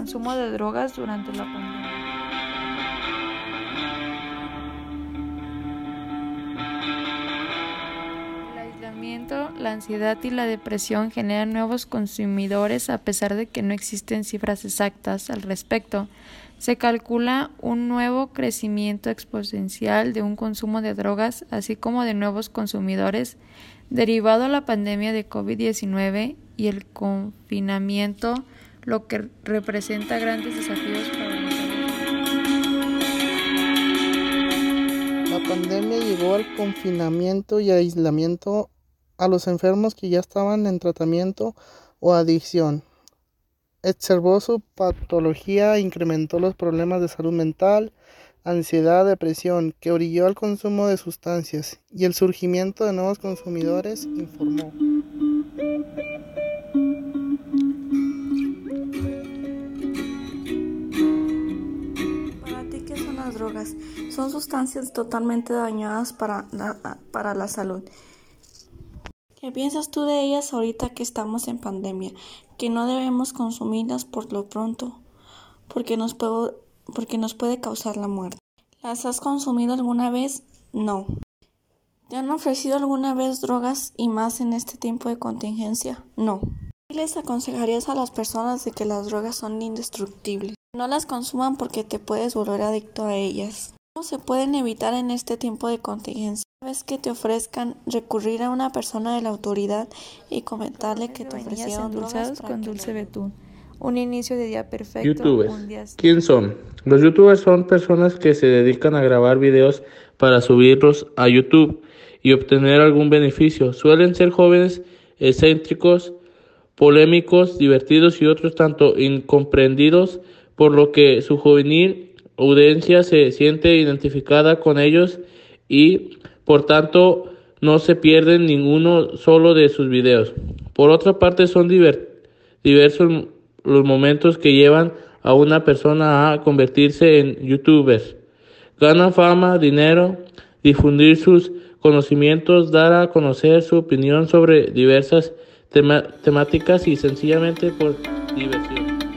consumo de drogas durante la pandemia. El aislamiento, la ansiedad y la depresión generan nuevos consumidores a pesar de que no existen cifras exactas al respecto. Se calcula un nuevo crecimiento exponencial de un consumo de drogas, así como de nuevos consumidores, derivado a la pandemia de COVID-19 y el confinamiento, lo que representa grandes desafíos para la La pandemia llegó al confinamiento y aislamiento a los enfermos que ya estaban en tratamiento o adicción. Observó su patología incrementó los problemas de salud mental, ansiedad, depresión, que orilló al consumo de sustancias y el surgimiento de nuevos consumidores, informó. Drogas? Son sustancias totalmente dañadas para la, para la salud. ¿Qué piensas tú de ellas ahorita que estamos en pandemia? Que no debemos consumirlas por lo pronto, porque nos, puede, porque nos puede causar la muerte. ¿Las has consumido alguna vez? No. ¿Te han ofrecido alguna vez drogas y más en este tiempo de contingencia? No. ¿Qué les aconsejarías a las personas de que las drogas son indestructibles? No las consuman porque te puedes volver adicto a ellas. ¿Cómo se pueden evitar en este tiempo de contingencia? Una vez que te ofrezcan recurrir a una persona de la autoridad y comentarle que te ofrecieron endulzados con dulce betún. Un inicio de día perfecto. YouTubers. Un día ¿Quién son? Los youtubers son personas que se dedican a grabar videos para subirlos a YouTube y obtener algún beneficio. Suelen ser jóvenes excéntricos, polémicos, divertidos y otros tanto incomprendidos, por lo que su juvenil audiencia se siente identificada con ellos y por tanto no se pierden ninguno solo de sus videos. Por otra parte son diver- diversos los momentos que llevan a una persona a convertirse en youtubers. Ganan fama, dinero, difundir sus conocimientos, dar a conocer su opinión sobre diversas temáticas y sencillamente por diversión.